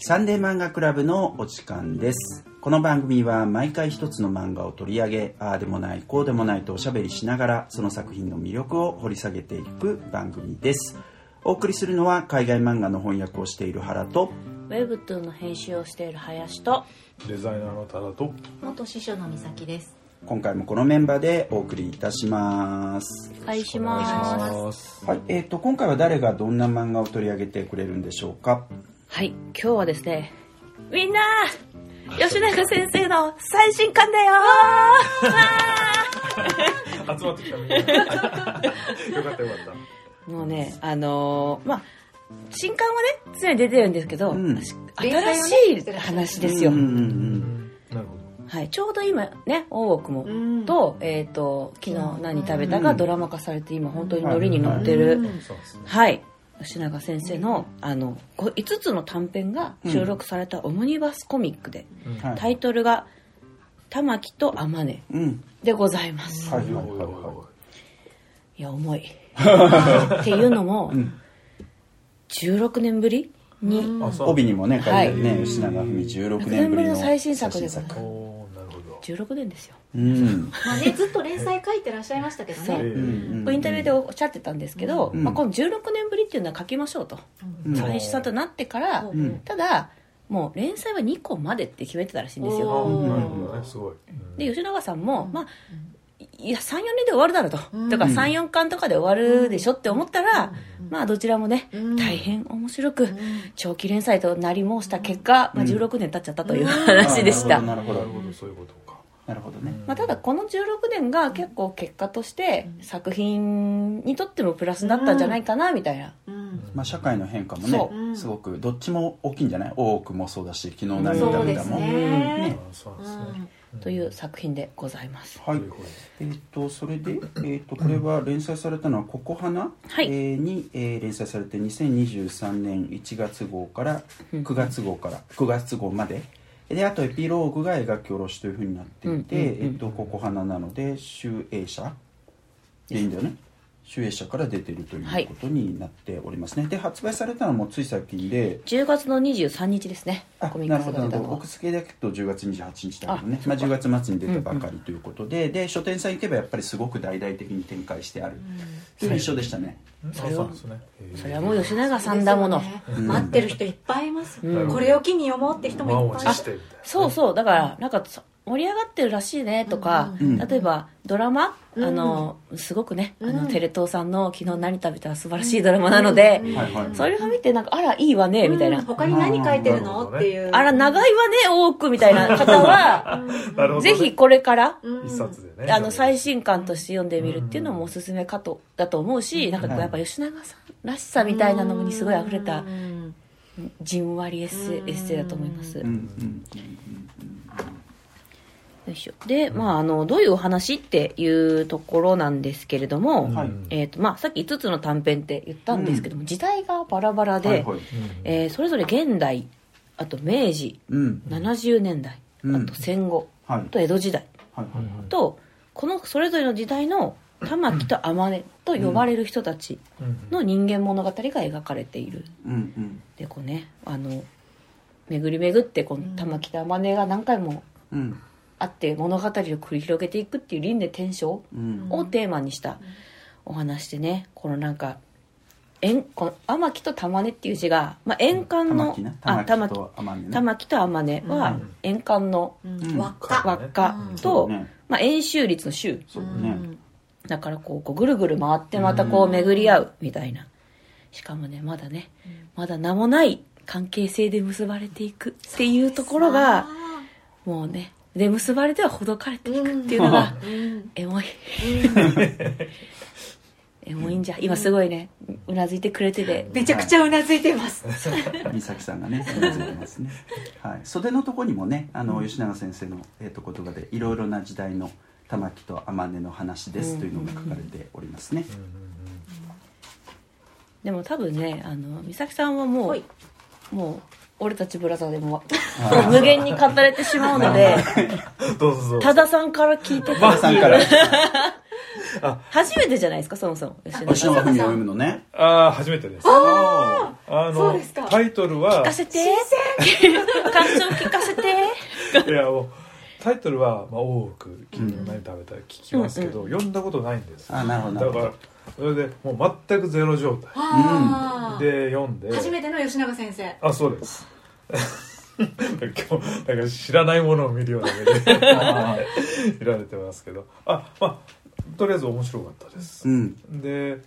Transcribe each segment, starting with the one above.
サンデー漫画クラブのお時間です。この番組は毎回一つの漫画を取り上げああでもないこうでもないとおしゃべりしながらその作品の魅力を掘り下げていく番組です。お送りするのは海外漫画の翻訳をしている原とウェブトゥーの編集をしている林とデザイナーのタダと元師匠の美咲です。今回もこのメンバーでお送りいたします。お願いしお願いします。はいえー、と今回は誰がどんな漫画を取り上げてくれるんでしょうか？はい今日はですねみんな吉永先生の最新刊だよ。集まってきたみんなよかったよかった。もうねあのーまあ新刊はね常に出てるんですけど、うん。新しい話ですよ、うんうんうんなるほはい、ちょうど今ね大奥もうん。と,、えー、と昨日何食べたがうん。ドラマ化されて今本当にノリに乗ってる、うん。うですね。はい吉永先生のあのこ5つの短編が収録されたオムニバスコミックで、うん。はいタイトルが「玉木と天音うん」でございます、はいはいはいおい。おいや重い。っていうのも、ん。16年ぶりに、あそう。帯にもね書いてあるね、はい。吉永文16 6年ぶりの最新作でございます16年ですよ、うん。まあねずっと連載書いてらっしゃいましたけどね。インタビューでおっしゃってたんですけど、うん。まあ、この16年ぶりっていうのは書きましょうと、うん。最新作となってから、ん。ただもう連載は2個までって決めてたらしいんですあよで吉永さんも、まあいや34年で終わるだろうと、うん。とか34巻とかで終わるでしょって思ったら、まあどちらもね、うん。大変面白く、長期連載となり申した結果、まあ、うん。16年経っちゃったという話でした、なるほどなるほど。そういうこと。かなるほどね。まあ、ただこの16年が結構結果として作品にとってもプラスだったんじゃないかなみたいな、うん。まあ、社会の変化もそねすごくどっちも大きいんじゃない？多くもそうだし昨日何そうです食べたも、そうですね。という作品でございます。はい。えー、とそれで、えー、とこれは連載されたのは「ここ花」はい。えーに、えー連載されて2023年1月号から9月号から9月号までであとエピローグが描き下ろしというふうになっていて、うんうんうん。えー、とここ花なので集英社でいいんだよね集英社から出てるということになっておりますね、で発売されたのもつい最近で。10月の23日ですね。なるほどなるほど。僕付けだけと10月28日だけどね。あまあ、10月末に出たばかりということで、で書店さん行けばやっぱりすごく大々的に展開してある。という印象でしたね、うん。それはあそうなんですね。へーそれはもう吉永さんだもの、ね待ってる人いっぱいいますうん。これを機に読もうって人もいっぱい。いますそうそう。だからなんかそ盛り上がってるらしいねとか、うん例えばドラマ、うん。あのすごくね、あのうんテレ東さんの「昨日何食べた」素晴らしいドラマなので、うん。はいはいそれを見てなんかあらいいわねみたいな、うん他に何書いてるの？うん。っていう。あら長いわね多くみたいな方はぜひこれから、あの最新刊として読んでみるっていうのもおすすめかとだと思うし、なんかこうやっぱ吉永さんらしさみたいなのにすごい溢れたうん。じんわりエッセイエッセイだと思います、うんうんよいしょ。で、まあ、あのどういうお話っていうところなんですけれども、はい。えーとまあ、さっき5つの短編って言ったんですけども、時代がバラバラで、はいはい。えーそれぞれ現代あと明治うん。70年代、うん。あと戦後、はい。あと江戸時代はいはいとこのそれぞれの時代の玉木と天音と呼ばれる人たちの人間物語が描かれている。うんうん。でこうねあの巡り巡ってこの玉木と天音が何回もうんあって物語を繰り広げていくっていう輪廻転生うん。をテーマにしたお話でね。このなんか円この天木と玉音っていう字が、まあ、円環の玉木ね。あ玉木玉木。と天音ね。玉木と天音はうん。円環のうん。輪っか。輪っか。うんと、まあ、円周率の周。ね。だからこうこうぐるぐる回ってまたこう巡り合うみたいな。しかもねまだねまだ名もない関係性で結ばれていくっていうところがもうねで結ばれてはほどかれていくっていうのがうん。エモい。エモいんじゃ。今すごいね。うなずいてくれてて。めちゃくちゃうなずいてます。美咲さんがねうなずいてますね、はい、袖のとこにもねあの吉永先生の、えー、と言葉でいろいろな時代の玉木と天音の話ですというのが書かれておりますね、でも多分ねあの美咲さんはもはい。うもう俺たちブラザーでも。無限に語れてしまうのでどうぞどうぞ。多田さんから聞いてばあさんから。あ初めてじゃないですかそもそも。吉永文を読むのね。ああ初めてです。ああのそうですか。タイトルは聞かせて。感想聞かせて。いやもうタイトルは、まあ、大奥君の何食べたら聞きますけど、読んだことないんです。あなるほどなるほど。だからそれでもう全くゼロ状態。で読んで。初めての吉永先生。あそうです。今日だから知らないものを見るような目で見られてますけど。あまあとりあえず面白かったです。うん。で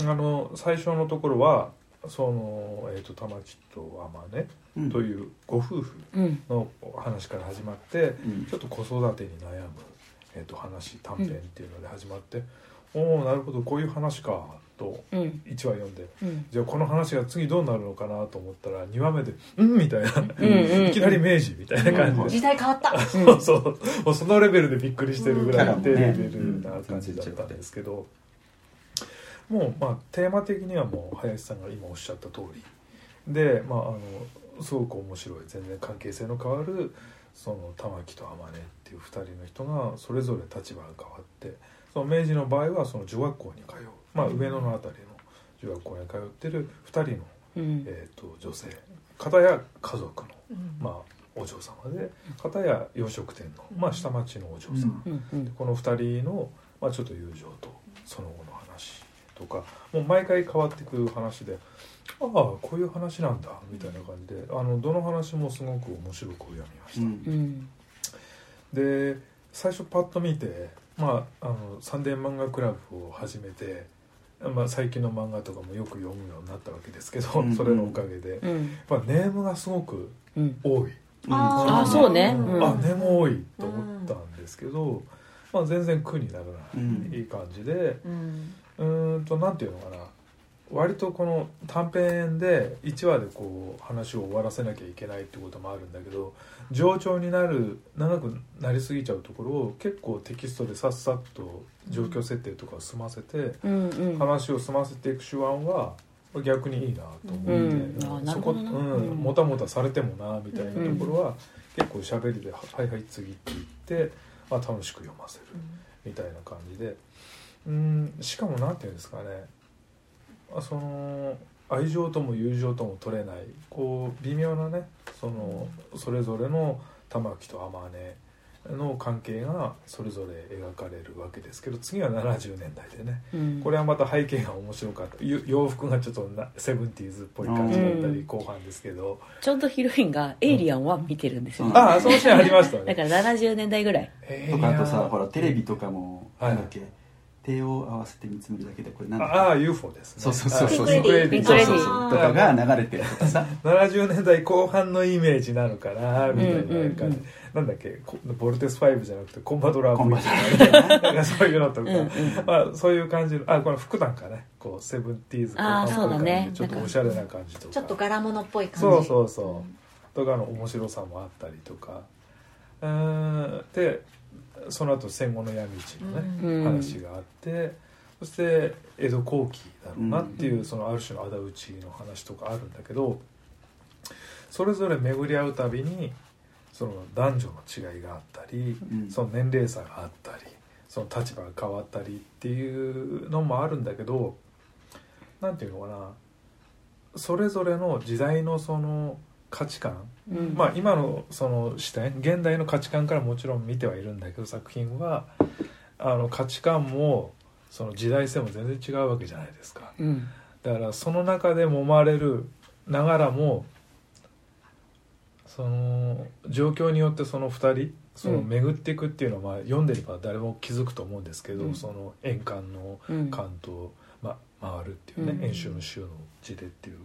あの最初のところはその、えー、と玉木と天うん。音というご夫婦うん。の話から始まって、うん。ちょっと子育てに悩む、えー、と話短編っていうので始まって、おおなるほどこういう話かとうん。1話読んで。うん。じゃあこの話が次どうなるのかなと思ったら2話目で「うん?」みたいな、うんいきなり明治みたいな感じで、時代変わった。そうそう。そのレベルでびっくりしてるぐらいうん低レベルな感じだったんですけど、もうまあテーマ的にはもう林さんが今おっしゃった通り。でまああのすごく面白い。全然関係性の変わるその玉木と天音っていう2人の人がそれぞれ立場が変わってその明治の場合はその女学校に通う、まあ、上野の辺りの女学校に通ってる2人の、うん。えー、と女性。片や家族の、うん。まあ、お嬢様で片や洋食店の、まあ、下町のお嬢様、この2人の、まあ、ちょっと友情とその後の話とかもう毎回変わってくる話でああこういう話なんだみたいな感じであのどの話もすごく面白く読みました。うん。うん。で最初パッと見て、まあ、あのサンデー漫画クラブを始めて、まあ、最近の漫画とかもよく読むようになったわけですけど、うんそれのおかげで、うん。やっぱネームがすごくうん。多い、あそうね。うん。あネーム多いと思ったんですけど、まあ、全然苦にならない、うん。いい感じで。うん。うーんとなんていうのかな割とこの短編で1話でこう話を終わらせなきゃいけないってこともあるんだけど冗長になる長くなりすぎちゃうところを結構テキストでさっさっと状況設定とかを済ませて、話を済ませていく手腕は逆にいいなと思って、うん。そこ、うんうん。もたもたされてもなみたいなところは、結構喋りで「はいはい次」って言って、まあ、楽しく読ませる。みたいな感じで。うんしかもなんていうんですかねあその愛情とも友情とも取れない。こう微妙なねそのそれぞれの玉木と天音の関係がそれぞれ描かれるわけですけど次は70年代でねうん。これはまた背景が面白かった。ゆ洋服がちょっとなセブンティーズっぽい感じだったうん。り後半ですけど、ちょうどヒロインが「エイリアン1」見てるんですよ、うん。ああそのシーンありましたね。だから70年代ぐらい。え。ーとかあとさほらテレビとかもはい。なんだっけ手を合わせて見つめるだけでこれなんああ UFO ですね。そうそうそうそう。そうそうそう。とかが流れてるとかさ。70年代後半のイメージなのかなみたいな感じ、うんうんうんなんだっけ？こボルテス5じゃなくてコンバドラーコン V バとかなんかそういうのとか、うんうん。まあ、そういう感じのあこれ服なんかね。こうセブンティーズあそうだね。ちょっとおしゃれな感じとかちょっと柄物っぽい感じ。そうそうそう。とかの面白さもあったりとか。うーん。でその後戦後の闇市のね、うん。話があってそして江戸後期だろうなっていう、うん。そのある種の仇討ちの話とかあるんだけどそれぞれ巡り合うたびにその男女の違いがあったり、うん。その年齢差があったりその立場が変わったりっていうのもあるんだけどなんていうのかなそれぞれの時代のその価値観？うん。まあ今のその視点現代の価値観からもちろん見てはいるんだけど作品はあの価値観もその時代性も全然違うわけじゃないですか。うん。だからその中で揉まれるながらもその状況によってその2人そのうん巡っていくっていうのは、まあ、読んでれば誰も気づくと思うんですけど、うん。その円環のうん。関東、ま、回るっていうね、うん。演習の週の字でっていう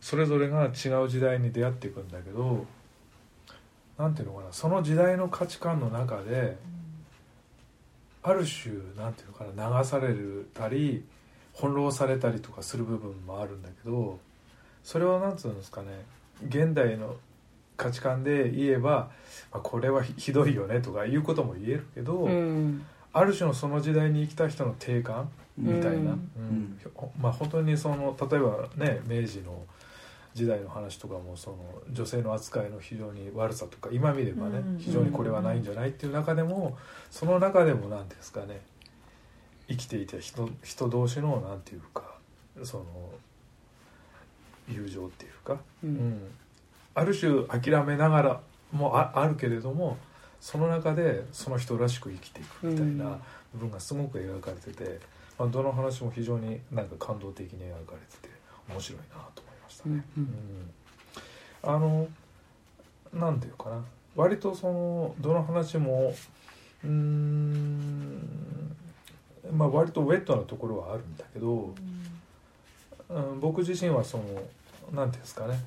それぞれが違う時代に出会っていくんだけどなんていうのかなその時代の価値観の中である種なんていうのかな流されたり翻弄されたりとかする部分もあるんだけどそれをなんつうんですかね現代の価値観で言えば、まあ、これはひひどいよねとかいうことも言えるけど、うん。ある種のその時代に生きた人の定感みたいな、うん。うん。まあ本当にその例えばね明治の時代の話とかもその女性の扱いの非常に悪さとか今見ればねうん非常にこれはないんじゃないっていう中でもその中でも何ですかね生きていて人人同士の何ていうかその友情っていうか、ううん。ん、ある種諦めながらもああるけれどもその中でその人らしく生きていくみたいな部分がすごく描かれてて、まあ、どの話も非常になんか感動的に描かれてて面白いなと思いましたね。あのなんていうかな。割とそのどの話もうーんまあ割とウェットなところはあるんだけど、うん、僕自身はそのなんていうんですかね。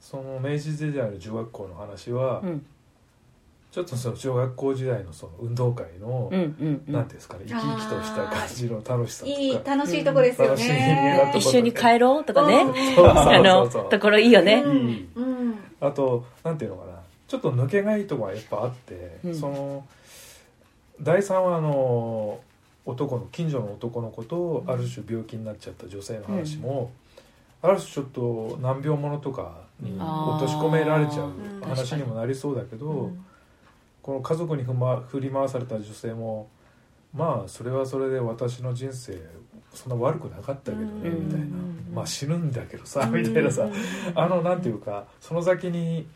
その明治時代の中学校の話は、うんちょっとその小学校時代のその運動会の、うんうんうん。ですかね生き生きとした感じの楽しさとか。いい楽しいとこですよね。一緒に帰ろうとかねあのところいいよねうんあとなんていうのかなちょっと抜けがいいところがやっぱあって、うんその第3話の男の近所の男の子とある種病気になっちゃった女性の話も、ある種ちょっと難病者とかに落とし込められちゃううん話にもなりそうだけど、うんこの家族にふま振り回された女性もまあそれはそれで私の人生そんな悪くなかったけどねうん。みたいな。うん。まあ死ぬんだけどさみたいなさ。あのなんていうかその先に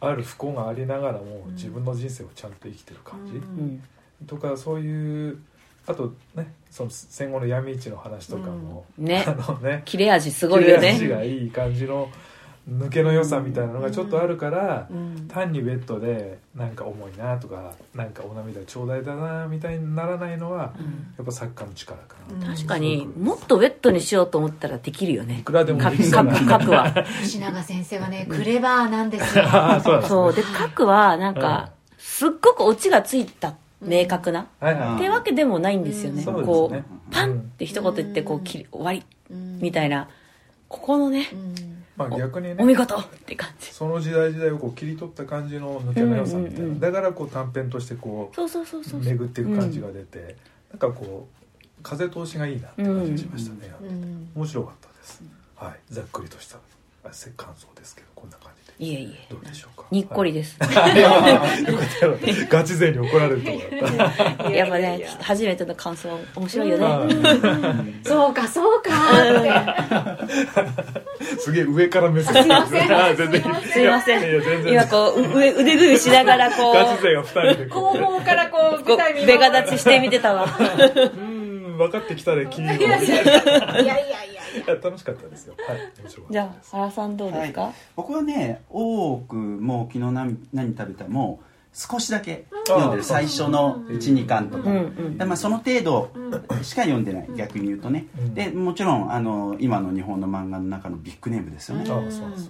ある不幸がありながらもうん。自分の人生をちゃんと生きてる感じ、うん。とかそういうあとねその戦後の闇市の話とかも、ね。あのね切れ味すごいよ切れ味ねがいい感じの抜けの良さみたいなのがちょっとあるから、うん。単にベッドでなんか重いなとかなんかお涙ちょうだいだなみたいにならないのはやっぱ作家の力かな、うん。確かにもっとウェットにしようと思ったらできるよいねくらでもできそ うな書くは吉永先生はねクレバーなんですよ。ああそう。ですねそうで書くはなんかすっごくオチがついた明確な。はいはい。ってわけでもないんですよね。こううん。パンって一言言ってこう切り終わりうん。みたいな。ここのねうんまあ逆にお見ね事。って感じ。その時代時代をこう切り取った感じの抜けの良さみたいな、うんうんうん。だからこう短編としてこそうそうそうそう。う巡っていく感じが出て、なんかこう風通しがいいなって感じがしましたね、うん。面白かったです、はい。ざっくりとした感想ですけどこんな感じ。でいえいえ。どうでしょうか。にっこりです、ガチ勢に怒られるとこだったやっぱね初めての感想面白いよね、はいそうかそうか。ってすげえ上から目線。すいません。あ全然すいません。今こうう腕腕組みしながらこガチう勢が二人でこ後方からこうベガ立ちして見てたわ。うん分かってきたね金曜日いいやいやいや。い楽しかったですよ。はい面白かったじゃあ原さんどうですか、はい。僕はね多くもう昨日何何食べたも少しだけ読んでる。最初の12巻とか、うんうんでまあ、その程度しか読んでない。逆に言うとね、うん。でもちろんあの今の日本の漫画の中のビッグネームですよね、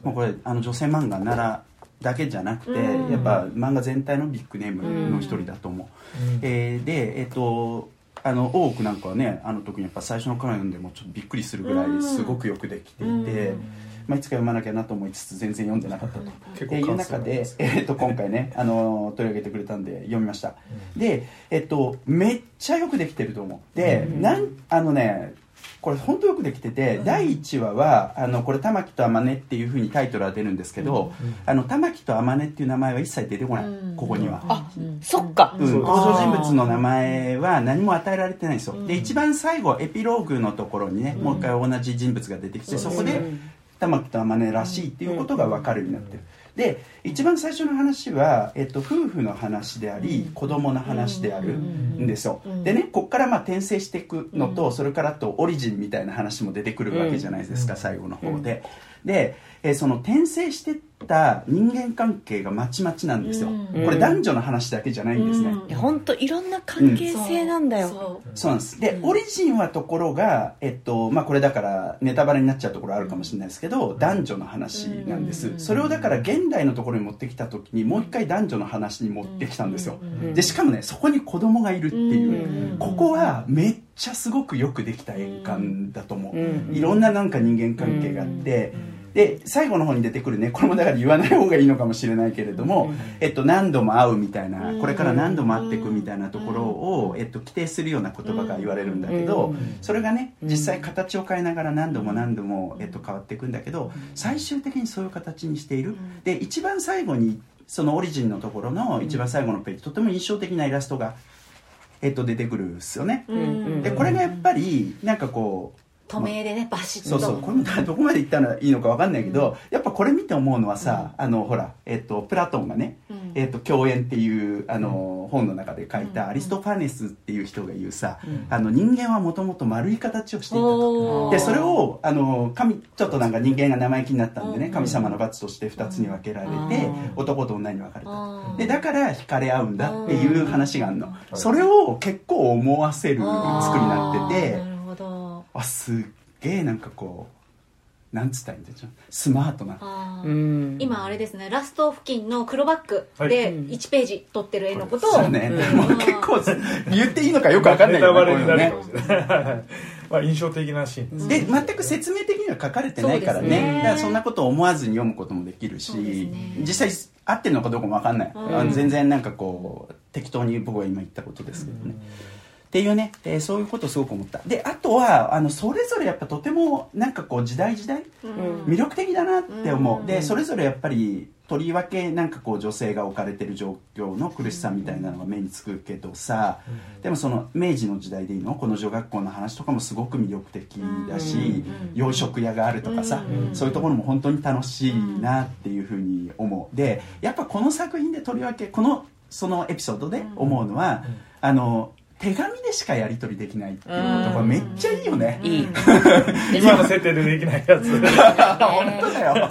もうこれあの女性漫画ならだけじゃなくて、うん。やっぱ漫画全体のビッグネームの一人だと思う、うん。えーでえっ、とあの多くなんかはねあの特にやっぱ最初のから読んでもちょっとびっくりするぐらいすごくよくできていて、うん。まあ、いつか読まなきゃなと思いつつ全然読んでなかったと。結っていう中でえー、と今回ねあの取り上げてくれたんで読みました、で、えっとめっちゃよくできてると思う。で、うん。なんあのねこれ本当よくできてて、第1話はあのこれ玉木と天音っていうふうにタイトルは出るんですけど、うん。あの玉木と天音っていう名前は一切出てこない、うん。ここには、あそっか、うん、登場人物の名前は何も与えられてないんですよ、うん。で一番最後エピローグのところにね、うん。もう一回同じ人物が出てきて、そこでうん玉木と天音らしいっていうことが分かるようになってる、で一番最初の話は、えっと、夫婦の話であり、子供の話であるんですよ、うん。でねこっからまあ転生していくのと、それからあとオリジンみたいな話も出てくるわけじゃないですか、うん。最後の方で、で、えーその転生してった人間関係がまちまちなんですよ、うん。これ男女の話だけじゃないんですね、うん。いや本当いろんな関係性なんだよ、そそう。なんです。で、うん。オリジンはところが、えっとまあ、これだからネタバレになっちゃうところあるかもしれないですけど、男女の話なんです、うん。それをだから現代のところに持ってきた時にもう一回男女の話に持ってきたんですよ、うん。でしかもねそこに子供がいるっていう、うん。ここはめっちゃすごくよくできた円環だと思う、うん。いろんななんか人間関係があって、で最後の方に出てくるねこれもだから言わない方がいいのかもしれないけれども、えっと、何度も会うみたいなこれから何度も会っていくみたいなところを、えっと、規定するような言葉が言われるんだけど、それがね実際形を変えながら何度も何度も、えっと、変わっていくんだけど最終的にそういう形にしている。で一番最後にそのオリジンのところの一番最後のページとても印象的なイラストが、えっと、出てくるんですよね。うん。でこれがやっぱりなんかこう透明でねバシッと。そうそうこれも どこまで言ったらいいのか分かんないけど、やっぱこれ見て思うのはさ、あのほら、えっとプラトンがねうん「えっと共演」っていうあの、本の中で書いたアリストファネスっていう人が言うさ、あの人間はもともと丸い形をしていたと。でそれをあの神ちょっとなんか人間が生意気になったんでねうん。神様の罰として2つに分けられてうん。男と女に分かれた。でだから惹かれ合うんだっていう話があるの。ん。それを結構思わせる作りになっててあすっげえなんかこうなんつったらいいんでしょうスマートな。あー。うん。今あれですね。ラスト付近の黒バッグはでい1ページ撮ってる絵のことを、そうね、うんもう結構言っていいのかよく分かんないネタよバレになるねこういうのね。かもしれないまあ印象的なシーン。ですで全く説明的には書かれてないからそうですね。ねだからそんなことを思わずに読むこともできるし、そうですね。実際合ってるのかどうかも分かんない、うん。あの全然なんかこう適当に僕は今言ったことですけどね、っていうね、えーそういうことをすごく思った。であとはあのそれぞれやっぱとてもなんかこう時代時代うん。魅力的だなって思う、うん。でそれぞれやっぱりとりわけなんかこう女性が置かれてる状況の苦しさみたいなのが目につくけどさ、でもその明治の時代でいいの？この女学校の話とかもすごく魅力的だし、うん。洋食屋があるとかさ、うん。そういうところも本当に楽しいなっていうふうに思う。でやっぱこの作品でとりわけこのそのエピソードで思うのは、あの手紙でしかやり取りできないっていうところめっちゃいいよね、いい。今の設定でできないやつ。本当だよ。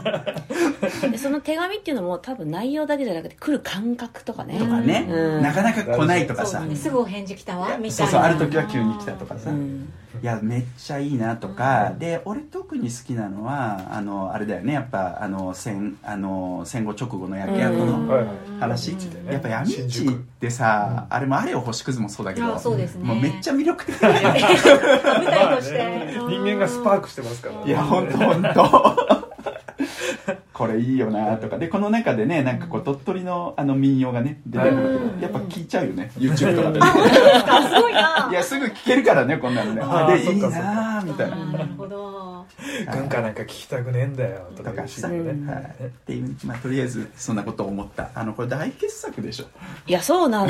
でその手紙っていうのも多分内容だけじゃなくて来る感覚とかね。とかね、うん。なかなか来ないとかさ。すぐお返事来たわみたいな。そうそうある時は急に来たとかさ、うんいやめっちゃいいなとか、で俺特に好きなのはあのあれだよね。やっぱあの戦あの戦後直後の焼け跡うん。の話、ねやっぱ闇市ってさ、あれもあれを星屑もそうだけどあそうですね。もうめっちゃ魅力的だよね。舞台として、ね人間がスパークしてますから。いや本当本当 これいいよなとか。でこの中でねなんかこう鳥取のあの民謡がね出てくるけど、うん。やっぱ聞いちゃうよね YouTube とかで。ね あすごいな いやすぐ聞けるからねこんなのね。あーでいいなーみたいな。なるほど。軍歌なんか聞きたくねえんだよとかいうシーンでうん。ねはい、っていう、まあ、とりあえずそんなことを思った。あのこれ大傑作でしょ。いやそうなん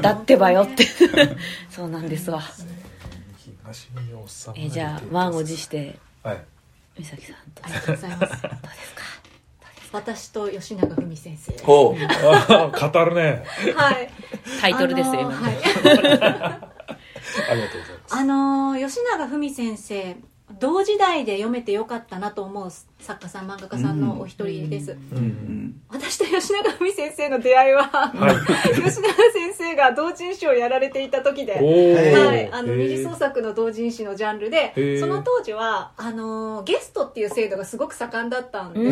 だ。ってばよって。そうなんですわ。東におっさんがえじゃあ満を持して。はい美咲さんと。ありがとうございます。どうですか？私と吉永文先生。ほあー 語るね。はい。タイトルですよ、あの今、はい。ありがとうございます。あのー吉永文先生同時代で読めてよかったなと思う作家さん漫画家さんのお一人です、ううん。ん私と吉永文先生の出会いは、はい。吉永先生が同人誌をやられていた時ではい、あの二次創作の同人誌のジャンルでその当時はあのーゲストっていう制度がすごく盛んだったんで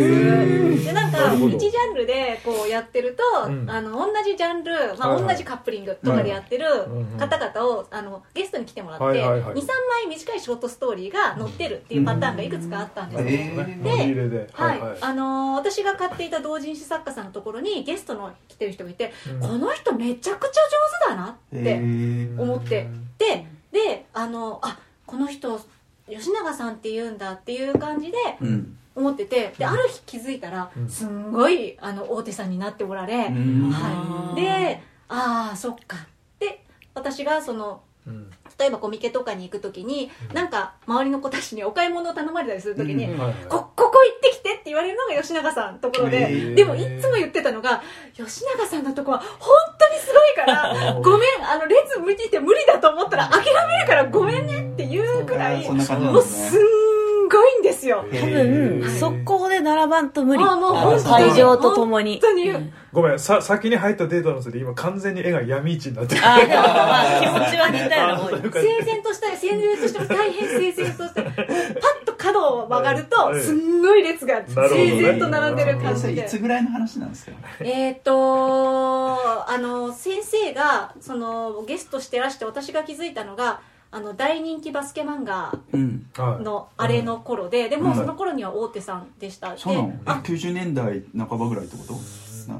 す。でなんかなるほど。一ジャンルでこうやってると、うん。あの同じジャンル、まあ同じカップリングとかでやってるうん方々をあのゲストに来てもらって、はいはいはい23枚短いショートストーリーが載ってるっていうパターンがいくつかあったんですよ、えー乗り入れで。はい、はいあのー私が買っていた同人誌作家さんのところにゲストの来てる人がいて、うん。この人めちゃくちゃ上手だなって、えー。思って。でであのあこの人吉永さんって言うんだっていう感じでうん。思っててである日気づいたらうん。すんごいあの大手さんになっておられ、うん。はい、でああそっか。で私がそのうん例えばコミケとかに行く時に、なんか周りの子たちにお買い物を頼まれたりする時に、うん。はいはいこここ行ってきてって言われるのが吉永さんのところで、でもいつも言ってたのが吉永さんのとこは本当にすごいから ごめんあの列見てて無理だと思ったら諦めるからごめんねっていうくらいもうですんごいんですよ。多分速攻で並ばんと無理。あもう本当に会場とともに。本当に。うん。ごめんさ先に入ったデータのせいで今完全に絵が闇市になってる。気持ちは似た整然とした整然としても大変整然としてパッと角を曲がるとはい。すんごい列が整然と並んでる感じで。つぐらいの話なんですか？えっ、とあの先生がそのゲストしてらして私が気づいたのがあの大人気バスケ漫画のあれの頃で、でもうんその頃には大手さんでした、そうなの？でえ90年代半ばぐらいってこと？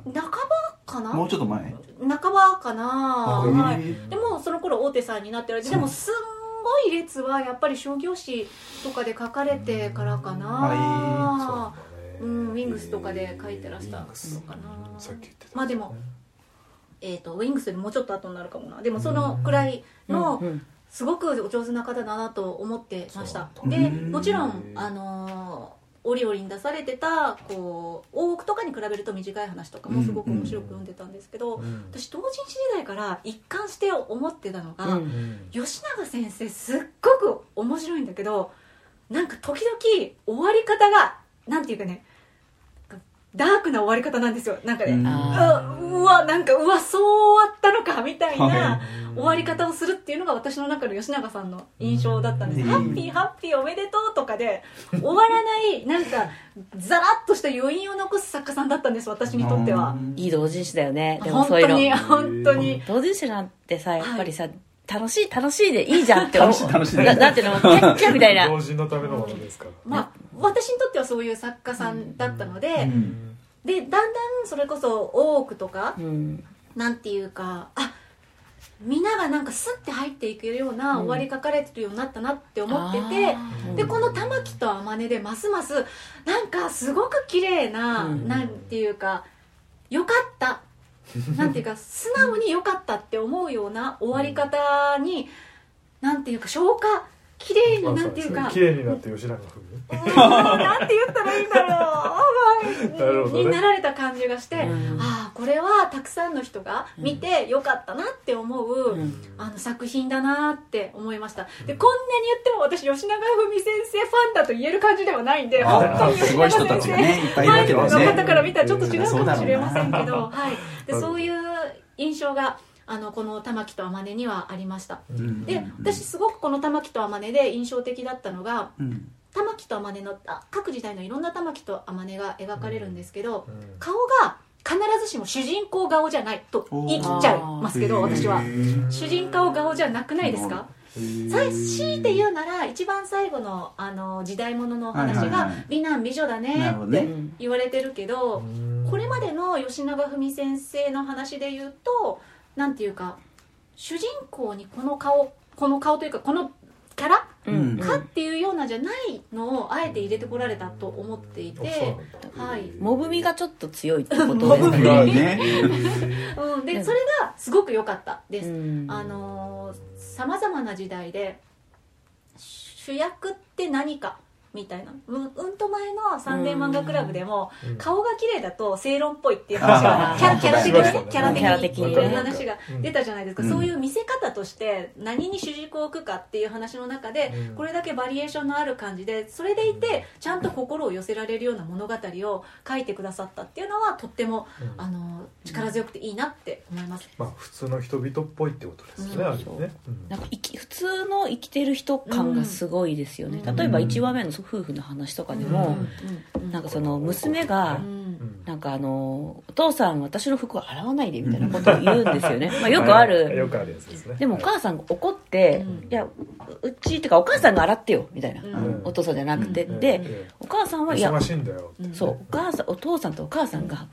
半ば？かな？もうちょっと前？半ばかな、はい、でもその頃大手さんになっておられてそう。でもすんごい列はやっぱり商業誌とかで書かれてからかな、はう。んウィングスとかで書いてらしたのかな。さっき言ってた。まあでもえー、とウィングスよりもうちょっと後になるかもな。でもそのくらいのうんすごくお上手な方だなと思ってました。でうんもちろんあのー折々に出されてたこう大奥とかに比べると短い話とかもすごく面白く読んでたんですけど、うん。私同人誌時代から一貫して思ってたのが、うんうん。吉永先生すっごく面白いんだけどなんか時々終わり方がなんていうかねダークな終わり方なんですよ。なんかね、うん。あううわなんかうわそう終わったのかみたいな、は終わり方をするっていうのが私の中の吉永さんの印象だったんです、うん。ハッピーハッピーおめでとうとかで終わらないなんかザラッとした余韻を残す作家さんだったんです私にとっては。いい同人誌だよね。でも本そういう当にの本当に。同人誌なんてさやっぱりさ、楽しい楽しいでいいじゃんって思う。楽しい楽しいななんていうの？キャッキャみたいな。同人のためのものですから。まあ私にとってはそういう作家さんだったので、うん。でだんだんそれこそ大奥とかうん。なんていうかあみんながなんかスッて入っていけるような終わり書かれてるようになったなって思ってて、あー。でこの玉木と天音でますますなんかすごく綺麗な、うん。なんていうかよかった なんていうか素直に良かったって思うような終わり方になんていうか消化綺麗になんていうか。綺麗になって吉永文 なんて言ったらいいんだなるろうほどね。になられた感じがして、うん。ああこれはたくさんの人が見てよかったなって思う、うん。あの作品だなって思いました。でこんなに言っても私吉永文先生ファンだと言える感じではないんで本当あにすごい人たちがねいっぱいいるわけだよね。ファンの方から見たらちょっと違うかもしれませんけうん。ど、はい、でうんそういう印象があのこの玉木と天音にはありました。うん。で私すごくこの玉木と天音で印象的だったのがうん。玉木と天音のあ各時代のいろんな玉木と天音が描かれるんですけど、うん。顔が必ずしも主人公顔じゃないと言い切っちゃいますけど私は。主人公顔じゃなくないですか？さ強いて言うなら一番最後のあの時代物のお話が美男美女だねって言われてるけどこれまでの吉永文先生の話で言うとなんていうか主人公にこの顔この顔というかこのキャラうん。かっていうようなじゃないのをあえて入れてこられたと思っていて、はい。モブみがちょっと強いってことで。すねがね。うん、でそれがすごく良かった。です、うん。あのさまざまな時代で主役って何かみたいな。うんうんと前の「サンデー漫画クラブ」でもうん。顔が綺麗だと正論っぽいっていう話がキャラキャラ的にねキャラ的キャラ的にっていう話が出たじゃないですか、うん。そういう見せ方として何に主軸を置くかっていう話の中でうん。これだけバリエーションのある感じでそれでいてちゃんと心を寄せられるような物語を書いてくださったっていうのはとってもうん。あの力強くていいなって思います。まあ普通の人々っぽいってことですうんね。あれねなんか生き普通の生きてる人感がすごいですよね、うん。例えば1話目の夫婦の話とかでも、なんかその娘が、うんうんなんかあのお父さん私の服を洗わないでみたいなことを言うんですよね、まあ、よくある。よくあるやつですね。でもお母さんが怒って「うん。いやうち」ってかお母さんが洗ってよみたいな、うん。お父さんじゃなくて、うん。でえお母さんえはいや忙しいんだようんそうお母さんお父さんとお母さんが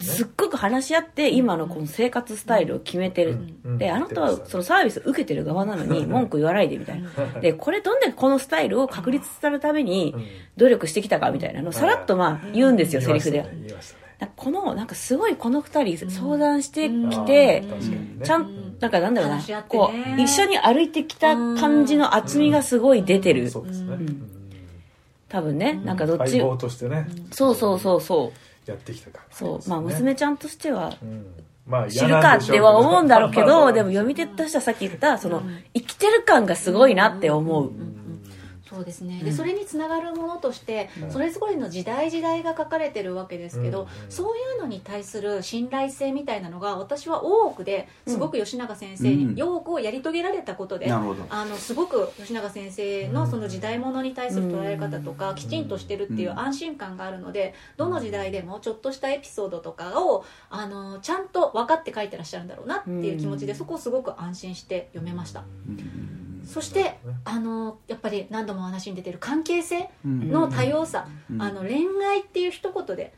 すっごく話し合って今のこの生活スタイルを決めてる、うん。であなたはそのサービス受けてる側なのに 文句言わないでみたいな。うん。でこれどんだけこのスタイルを確立するためにうん。努力してきたかみたいなのをさらっとまあ言うんですよ、セリフでこのなんかすごいこの二人相談してきて、ちゃんなんかなんだろうな、こう一緒に歩いてきた感じの厚みがすごい出てる、そうですね。うん。うん。多分ねなんかどっち、相棒としてね。そうそうそうそう。やってきたからそう。まあ娘ちゃんとしてはうん。まあ知るかっては思うんだろうけどでも読み手としてはさっき言ったそのうん生きてる感がすごいなって思う、そうですね、うん。でそれにつながるものとして、うん。それぞれの時代時代が書かれてるわけですけど、うんそういうのに対する信頼性みたいなのが私は大奥ですごく吉永先生うん。によくやり遂げられたことで、あのすごく吉永先生のその時代物に対する捉え方とかん。きちんとしてるっていううん。安心感があるのでどの時代でもちょっとしたエピソードとかをあのちゃんと分かって書いてらっしゃるんだろうなっていう気持ちでそこをすごく安心して読めました。うんそしてあのやっぱり何度もお話に出てる関係性うん。の多様さ、うん。あの恋愛っていう一言で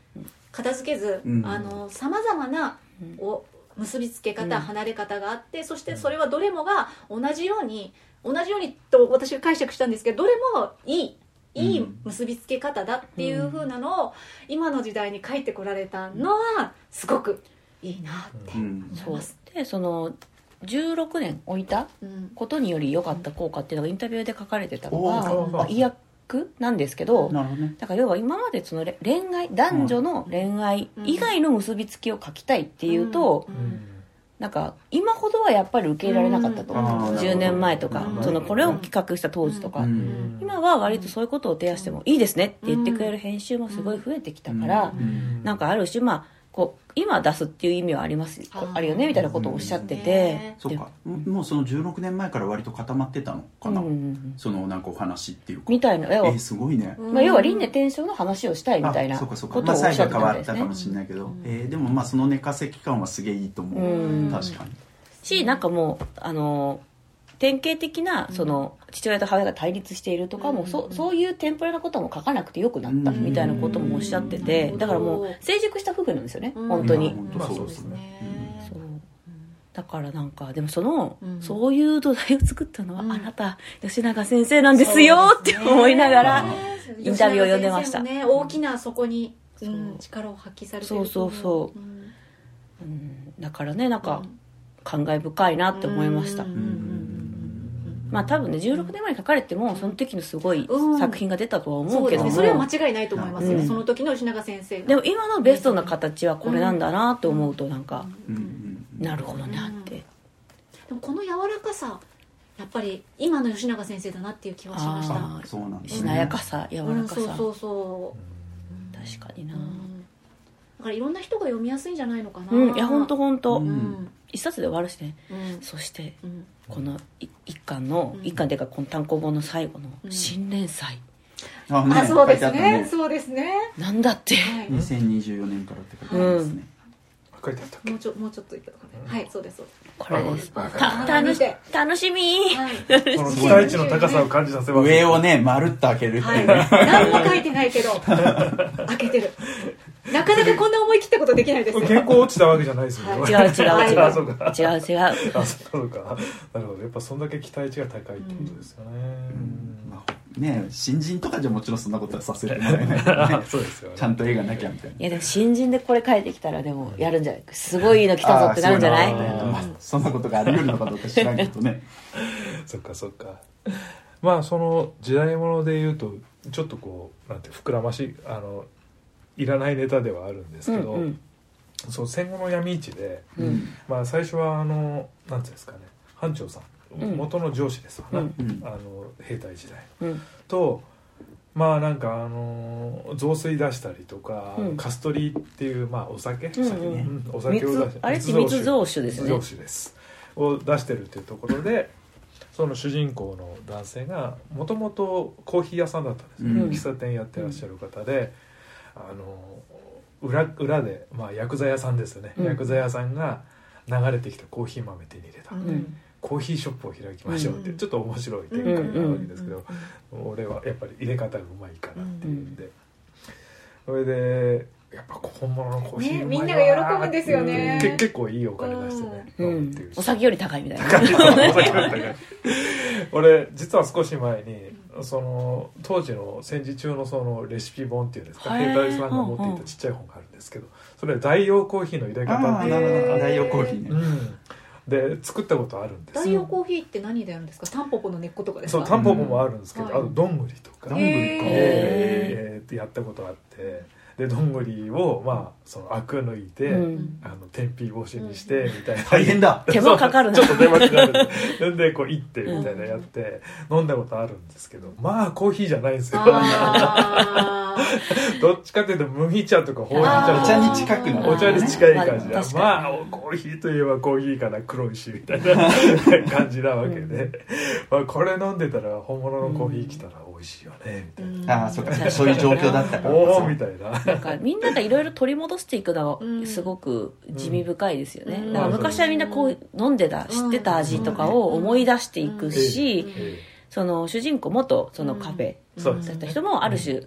片付けずうん。さまざまなお結びつけ方、うん。離れ方があってそしてそれはどれもが同じように同じようにと私は解釈したんですけどどれもいいいいうん結びつけ方だっていう風なのを今の時代に書いてこられたのはすごくいいなってうん。そう。思います。でその16年置いたうん。ことにより良かった効果っていうのがインタビューで書かれてたのが、まあ、医薬なんですけどね。だから要は今までそのれ恋愛男女の恋愛以外の結びつきを書きたいっていうと、うん。なんか今ほどはやっぱり受け入れられなかったとう。ん。あー10年前とかうんそのこれを企画した当時とか、うん。今は割とそういうことを提案してもいいですねって言ってくれる編集もすごい増えてきたから、うん。なんかある種まあこう今出すっていう意味はありますあー。あるよねみたいなことをおっしゃってて、そうか。ももうその16年前から割と固まってたのかな、そのなんかお話っていうか。みたいな。要はえー、すごいね、まあ、要は輪廻転生の話をしたいみたいなことをおっしゃって最後変わったみたいですね。たかもしれないけど、えーでもまあその寝かせ期間はすげえいいと思う、うん。確かに。しなんかもうあの典型的なその父親と母親が対立しているとかも、うんそそういうテンプレなことも書かなくてよくなったうんみたいなこともおっしゃってて、うん。だからもう成熟した夫婦なんですよね、うん。本当に、そううですすねだからなんかでもその、うん。そういう土台を作ったのは、うん。あなた吉永先生なんですよって思いながら、インタビューを読んでました。吉永先生もね、大きなそこに、う、ん力を発揮されてそうそうそう。うん。うん。だからねなんか感慨深いなって思いました、うんうんうんまあ多分ね16年前に書かれてもその時のすごいうん。作品が出たとは思そううけども、ですね。それは間違いないと思いますよ、うん。その時の吉永先生が。でも今のベストな形はこれなんだなって思うとなんか、なるほどなって、でもこの柔らかさやっぱり今の吉永先生だなっていう気はしました。あそうなんですしなやかさ柔うんらかさ、そうそうそう。確かにな、うん。だからいろんな人が読みやすいんじゃないのかな。うんいや本当本当、うん。うん一冊で終わるしねうん。そしてうん。このい一巻の、うん。一巻っていうかこの単行本の最後のうん新連載、あねあそうですね。ったそうですね。なんだって、はい。2024年からって書いてありますね、書いてあったもうちょもうちょっといったかね。はいそうですそうです。これです。楽し楽しみ。はい。この期待値の高さを感じさせます。上をねまるっと開けるってはいいうね、何も書いてないけど。開けてるなかなかこんな思い切ったことできないですよ。原稿落ちたわけじゃないですよね。はい。違う違う違う。あそうか。違う違う。あそうか。なるほど。やっぱそんだけ期待値が高いってことですよね、まあね新人とかじゃもちろんそんなことはさせてもらえない。からねそうですよね。ちゃんと絵がなきゃみたいな。いやでも新人でこれ書いてきたらでもやるんじゃない？すごいの来たぞってなるんじゃない？まあそんなことがあり得るのかどうか知らんけどね。そっかそっか。まあその時代物で言うとちょっとこうなんて膨らましいあのいらないネタではあるんですけど、うんうん。そう戦後の闇市で、うん。まあ、最初はあのなんていうんですかね班長さん、うん。元の上司ですわな、うんうん。あの兵隊時代。うん。とまあなんかあの雑炊出したりとか、うん。カストリーっていう、まあ、お酒、うんうん。うん。お酒を出して蜜あれ？って蜜蔵酒ですね。蜜蔵酒です。を出してるっていうところでその主人公の男性がもともとコーヒー屋さんだったんですよ、うん。喫茶店やってらっしゃる方で、あの裏裏で、まあ、薬剤屋さんですよね、うん。薬剤屋さんが流れてきたコーヒー豆手に入れた、うん。コーヒーショップを開きましょうってちょっと面白い展開なわけですけど、俺はやっぱり入れ方がうまいからっていうんで、それでやっぱ本物のコーヒーうまいわねみんなが喜ぶんですよね。け結構いいお金出してね、う飲むっていう。んお酒より高いみたいな。俺実は少し前にその当時の戦時中のそのレシピ本っていうんですか兵隊さんが持っていたちっちゃい本があるんですけどそれ代用コーヒーの入れ方っていう。代用コーヒーね、うん。で作ったことあるんです。代用コーヒーって何でやるんですか？タンポポの根っことかですか？そうタンポポもあるんですけど、うん。あとどんぐりとか。どんぐりかえーやったことあってでどんぐりをまあそのアク抜いて、うん。あの天日干しにしてみたいな、大変だ。手間かかるな。ちょっと手間かかる。でこういってみたいなやって飲んだことあるんですけどまあコーヒーじゃないんですよ。あ どっちかっていうと麦茶とかほうじ茶とかお茶に近くなるお茶に近い感じでまあ確かに。まあコーヒーといえばコーヒーかな。黒いしみたいな感じなわけで、まあ、これ飲んでたら本物のコーヒー来たら美味しいよねみたいな、ああそうか。そういう状況だったか。らおおみたいな。なんかみんながいろいろ取り戻していくのうん。がすごく地味深いですよね、うん。だから昔はみんなこう飲んでた知ってた味とかを思い出していくし、えその主人公元そのカフェだった人もある種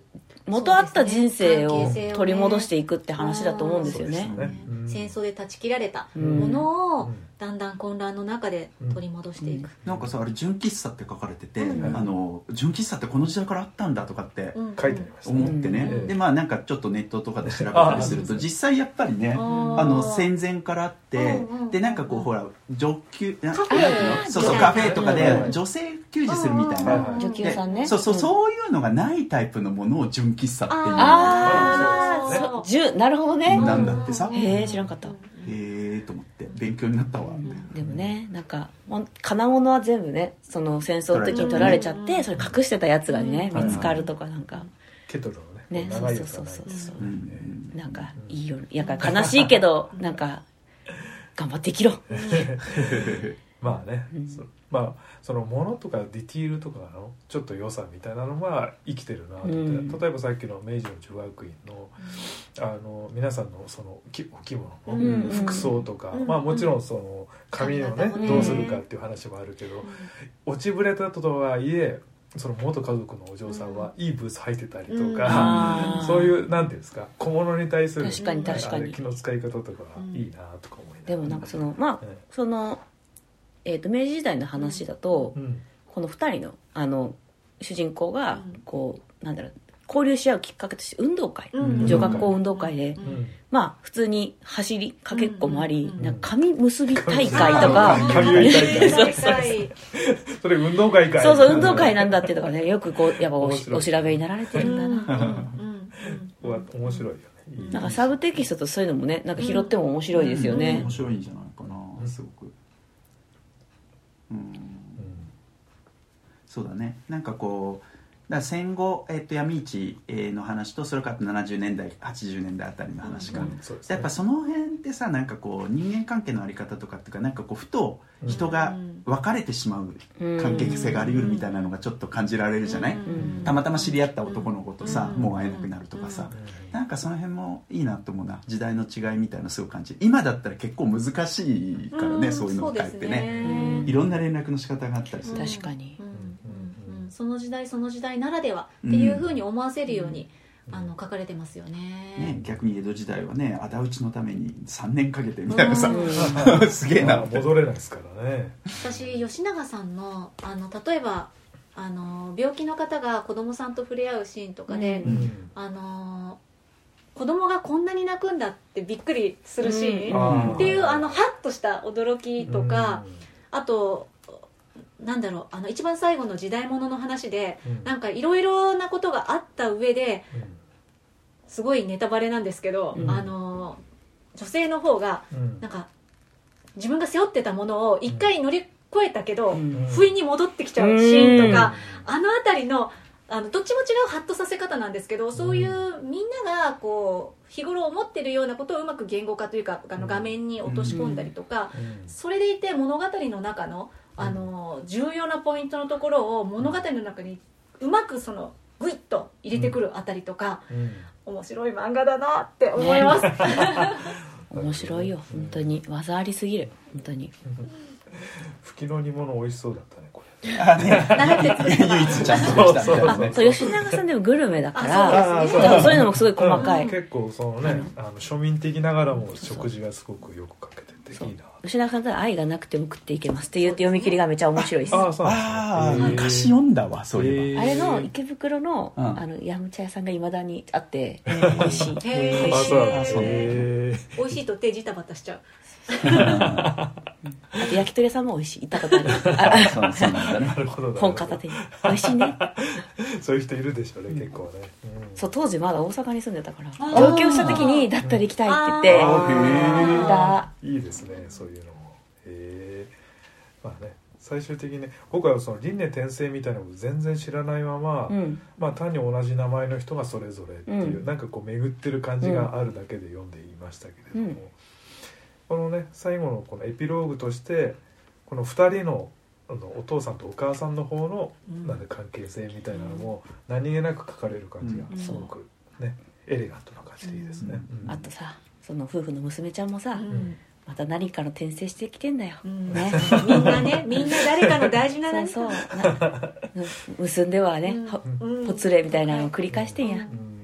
元あった人生を取り戻していくって話だと思うんですよね。そうですね。うん。戦争で断ち切られたうん。ものをうんだんだん混乱の中で取り戻していく、なんかさあれ純喫茶って書かれてて、うん。あの純喫茶ってこの時代からあったんだとかってうん。書いてありましたね。思ってね、うん。でまあなんかちょっとネットとかで調べたりすると実際やっぱりねあの戦前からあってうんうんでなんかこうほら上級なそうそうカフェとかでうん女性給仕するみたいな、うん女給さんね。でそうそう、んそういうのがないタイプのものを純喫茶っていう。ああそうそうじゅなるほどねなんだってさ。へえ知らんかった。へえと思って勉強になったわ、でもねなんか金物は全部ねその戦争の時に取られちゃって。それ隠してたやつがねうん。見つかるとかなんか。ケトルのねね長いやつがないそうそうそう。そううん。なんかいいよやから悲しいけど なんか頑張って生きろ。まあね、うん。そまあそのものとかディティールとかのちょっと良さみたいなのが生きてるなと思って、うん。例えばさっきの明治の女学院のあの皆さんのそのきお着物うんの服装とか、うんまあもちろんその髪をねどうするかっていう話もあるけど、落ちぶれたとはいえその元家族のお嬢さんはいいブーツ履いてたりとうん。か、そういうなんていうんですか小物に対する確かに確かに。あれ気の使い方とかいいなとか思いながら。でもなんかそのまあえその、えー、と明治時代の話だと、えうん。この2人のあの主人公がうん。こうなんだろう交流し合うきっかけとして運動会、うん。女学校運動会で、うん。まあ普通に走りかけっこもあり、うんなんか髪結び大会とか、うん髪結び大会。それ運動会かい。そうそう運動会なんだっていうとかね。よくこうやっぱおお調べになられてるんだな、うわ面白いよね。なんかサブテキストとそういうのもねなんか拾っても面白いですよね。面、白いんじゃないかな。うん。すごく。うん。うん。そうだね。なんかこうだ戦後、えっと闇市えーの話とそれから70年代80年代あたりの話が、うんね。やっぱその辺ってさなんかこう人間関係のあり方とかっていうかなんかこうふと人が別れてしまううん関係性があり得るみたいなのがちょっと感じられるじゃない、ん。たまたま知り合った男の子とさ、うん。もう会えなくなるとかさ、うん。なんかその辺もいいなと思うな。時代の違いみたいなのすごく感じ。る今だったら結構難しいからね、そういうのを書いてね。いろんな連絡の仕方があったりする、確かにその時代その時代ならではっていうふうに思わせるように、あの書かれてますよね。ね、逆に江戸時代はね仇討ちのために3年かけてみたいなさ、う すげえな。まあ戻れないですからね。私吉永さんのあの例えばあの病気の方が子供さんと触れ合うシーンとかで、うん。うんあの子供がこんなに泣くんだってびっくりするシーン、っていうあのハッとした驚きとか、あとなんだろうあの一番最後の時代物の話でうん。なんかいろいろなことがあった上でうん。すごいネタバレなんですけど、うん。あの女性の方がうん。なんか自分が背負ってたものを一回乗り越えたけど、ん。不意に戻ってきちゃうシーンとか、あの辺りのあのどっちも違うハッとさせ方なんですけどそういうみんながこう日頃思ってるようなことをうまく言語化というかあの画面に落とし込んだりとか、うんそれでいて物語の中のあの重要なポイントのところを物語の中にうまくそのグイッと入れてくるあたりとか、うん。面白い漫画だなって思います、面白いよ本当に。技ありすぎる本当に。吹きの煮物美味しそうだったねこれ。あね。習って唯一ちゃんとできたみたいなねあそう。吉永さんでもグルメだかあらそうですね。だからそういうのもすごい細かい。うん。結構そのねあの庶民的ながらも食事がすごくよくかけてていいな。吉永さんと愛がなくても食っていけますっていう読み切りがめちゃ面白いです。ああそう。ああなんですね昔読んだわそういえば、あれの池袋の,、うん。あのヤムチャ屋さんがいまだにあって美味しい。へーあそうなんだ。あそうへ美味しいと手ジタバタしちゃうあと焼き鳥屋さんも美味しい。行ったことある。そうそうなんだなるほど本片手に美味しいね。そういう人いるでしょうね結構ね。うん。そう当時まだ大阪に住んでたから上京した時にだったら行きたいって言ってへいいですねそういうのも。へえまあね最終的にね僕はその輪廻転生みたいなのを全然知らないまま、うん。まあ単に同じ名前の人がそれぞれっていう、うん。なんかこう巡ってる感じがあるだけで読んでいましたけれども、うんこのね最後のこのエピローグとしてこの2人のあのお父さんとお母さんの方の、うん。なんで関係性みたいなのも何気なく書かれる感じがうん。すごくね、エレガントな感じでいいですね、うん。あとさその夫婦の娘ちゃんもさ、うん。また何かの転生してきてんだよ、うん。ね。みんなね みんな誰かの大事なそう何かそう。なうん結んではね、ほうんほつれみたいなのを繰り返してんや、うんうん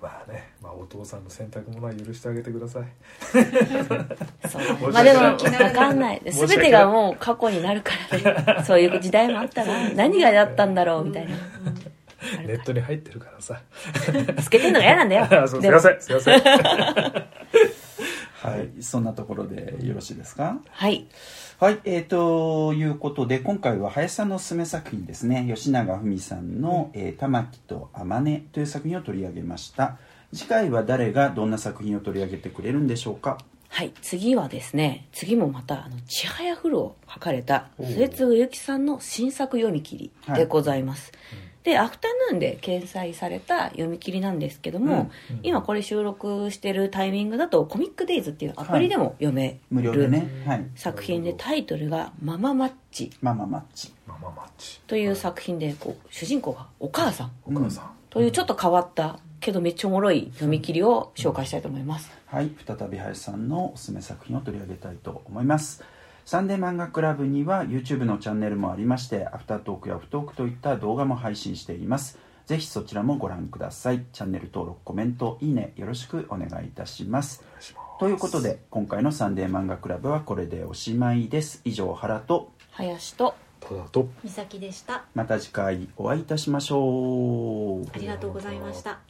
まあね、まあ、お父さんの選択ものは許してあげてください。まあでも分かんない。全てがもう過去になるからね。そういう時代もあったな。何がだったんだろうみたいな。あ ネるットに入ってるからさ。つけてんのが嫌なんだよ。すいません。すいません。はい。そんなところでよろしいですか？はい。はい、えー、ということで今回は林さんのおすすめ作品ですね。吉永文さんの「えー玉木と天音」という作品を取り上げました次回は誰がどんな作品を取り上げてくれるんでしょうか？はい次はですね次もまたあの「ちはやふる」を書かれた末次由紀さんの新作読み切りでございます、でアフタヌーンで掲載された読み切りなんですけども、うん。今これ収録してるタイミングだとコミックデイズっていうアプリでも読め無料でるね。はい。作品でタイトルが「マママッチ。マママッチ」マママッチ。という作品でこう主人公がお母さん。お母さん、というちょっと変わったけどめっちゃおもろい読み切りを紹介したいと思います。はい再び林さんのおすすめ作品を取り上げたいと思います。サンデー漫画クラブには YouTube のチャンネルもありましてアフタートークやオフトークといった動画も配信しています。ぜひそちらもご覧ください。チャンネル登録コメントいいねよろしくお願いいたします。お願いします。ということで今回のサンデー漫画クラブはこれでおしまいです。以上原と林とただと美咲でした。また次回お会いいたしましょう。ありがとうございました